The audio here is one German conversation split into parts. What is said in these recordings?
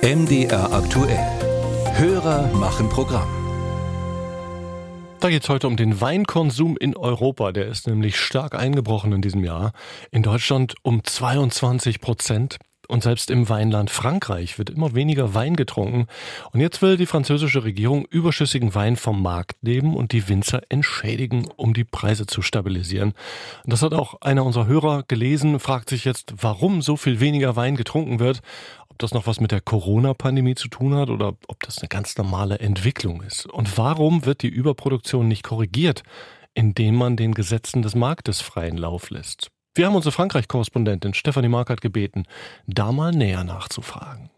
MDR aktuell. Hörer machen Programm. Da geht es heute um den Weinkonsum in Europa. Der ist nämlich stark eingebrochen in diesem Jahr. In Deutschland um 22 Prozent. Und selbst im Weinland Frankreich wird immer weniger Wein getrunken. Und jetzt will die französische Regierung überschüssigen Wein vom Markt nehmen und die Winzer entschädigen, um die Preise zu stabilisieren. Und das hat auch einer unserer Hörer gelesen, fragt sich jetzt, warum so viel weniger Wein getrunken wird. Ob das noch was mit der Corona-Pandemie zu tun hat oder ob das eine ganz normale Entwicklung ist. Und warum wird die Überproduktion nicht korrigiert, indem man den Gesetzen des Marktes freien Lauf lässt? Wir haben unsere Frankreich-Korrespondentin Stefanie Markert gebeten, da mal näher nachzufragen.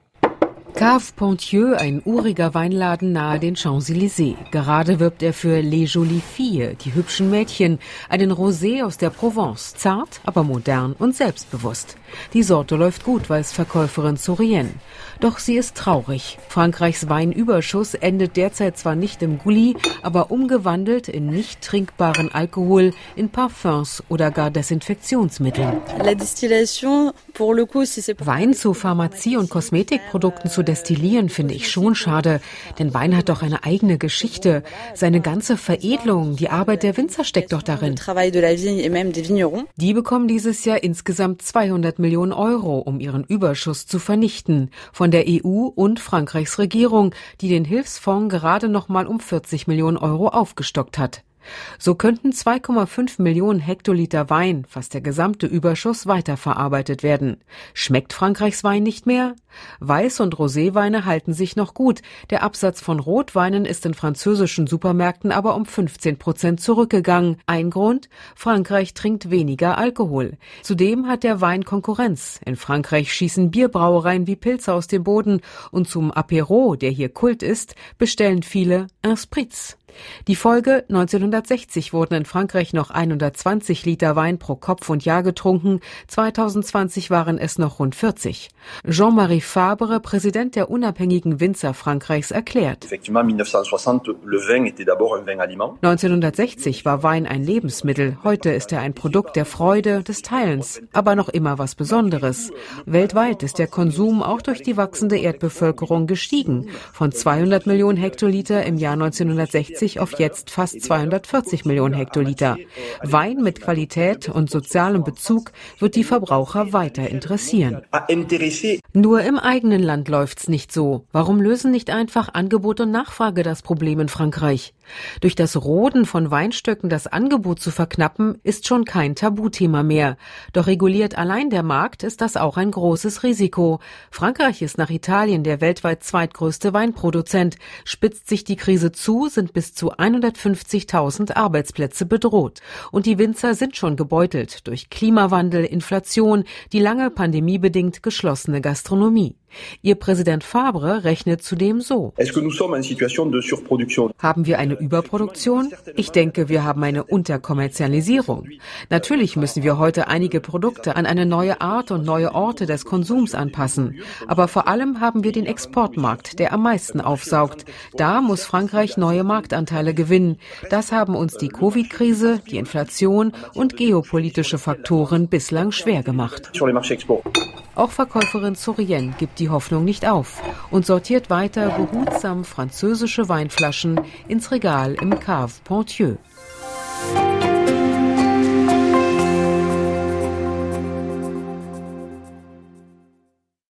Cave Pontieux, ein uriger Weinladen nahe den Champs-Élysées. Gerade wirbt er für Les Jolies Filles, die hübschen Mädchen, einen Rosé aus der Provence, zart, aber modern und selbstbewusst. Die Sorte läuft gut, weiß Verkäuferin Sorienne. Doch sie ist traurig. Frankreichs Weinüberschuss endet derzeit zwar nicht im Gully, aber umgewandelt in nicht trinkbaren Alkohol, in Parfums oder gar Desinfektionsmitteln. Wein zu Pharmazie- und Kosmetikprodukten zu destillieren, finde ich schon schade. Denn Wein hat doch eine eigene Geschichte. Seine ganze Veredelung, die Arbeit der Winzer steckt doch darin. Die bekommen dieses Jahr insgesamt 200 Millionen Euro, um ihren Überschuss zu vernichten. Von der EU und Frankreichs Regierung, die den Hilfsfonds gerade noch mal um 40 Millionen Euro aufgestockt hat. So könnten 2,5 Millionen Hektoliter Wein, fast der gesamte Überschuss, weiterverarbeitet werden. Schmeckt Frankreichs Wein nicht mehr? Weiß- und Roséweine halten sich noch gut. Der Absatz von Rotweinen ist in französischen Supermärkten aber um 15 Prozent zurückgegangen. Ein Grund? Frankreich trinkt weniger Alkohol. Zudem hat der Wein Konkurrenz. In Frankreich schießen Bierbrauereien wie Pilze aus dem Boden und zum Apéro, der hier Kult ist, bestellen viele un Spritz. Die Folge 1960 wurden in Frankreich noch 120 Liter Wein pro Kopf und Jahr getrunken, 2020 waren es noch rund 40. Jean-Marie Fabre, Präsident der unabhängigen Winzer Frankreichs, erklärt. 1960 war Wein ein Lebensmittel, heute ist er ein Produkt der Freude, des Teilens, aber noch immer was Besonderes. Weltweit ist der Konsum auch durch die wachsende Erdbevölkerung gestiegen, von 200 Millionen Hektoliter im Jahr 1960 160 auf jetzt fast 240 Millionen Hektoliter. Wein mit Qualität und sozialem Bezug wird die Verbraucher weiter interessieren. Nur im eigenen Land läuft's nicht so. Warum lösen nicht einfach Angebot und Nachfrage das Problem in Frankreich? Durch das Roden von Weinstöcken das Angebot zu verknappen, ist schon kein Tabuthema mehr. Doch reguliert allein der Markt ist das auch ein großes Risiko. Frankreich ist nach Italien der weltweit zweitgrößte Weinproduzent. Spitzt sich die Krise zu, sind bis zu 150.000 Arbeitsplätze bedroht. Und die Winzer sind schon gebeutelt durch Klimawandel, Inflation, die lange pandemiebedingt geschlossene Gastronomie. Ihr Präsident Fabre rechnet zudem so. Haben wir eine Überproduktion? Ich denke, wir haben eine Unterkommerzialisierung. Natürlich müssen wir heute einige Produkte an eine neue Art und neue Orte des Konsums anpassen. Aber vor allem haben wir den Exportmarkt, der am meisten aufsaugt. Da muss Frankreich neue Marktanteile gewinnen. Das haben uns die Covid-Krise, die Inflation und geopolitische Faktoren bislang schwer gemacht. Auch Verkäuferin Sorienne gibt die Hoffnung nicht auf und sortiert weiter behutsam französische Weinflaschen ins Regal im Cave Pontieux.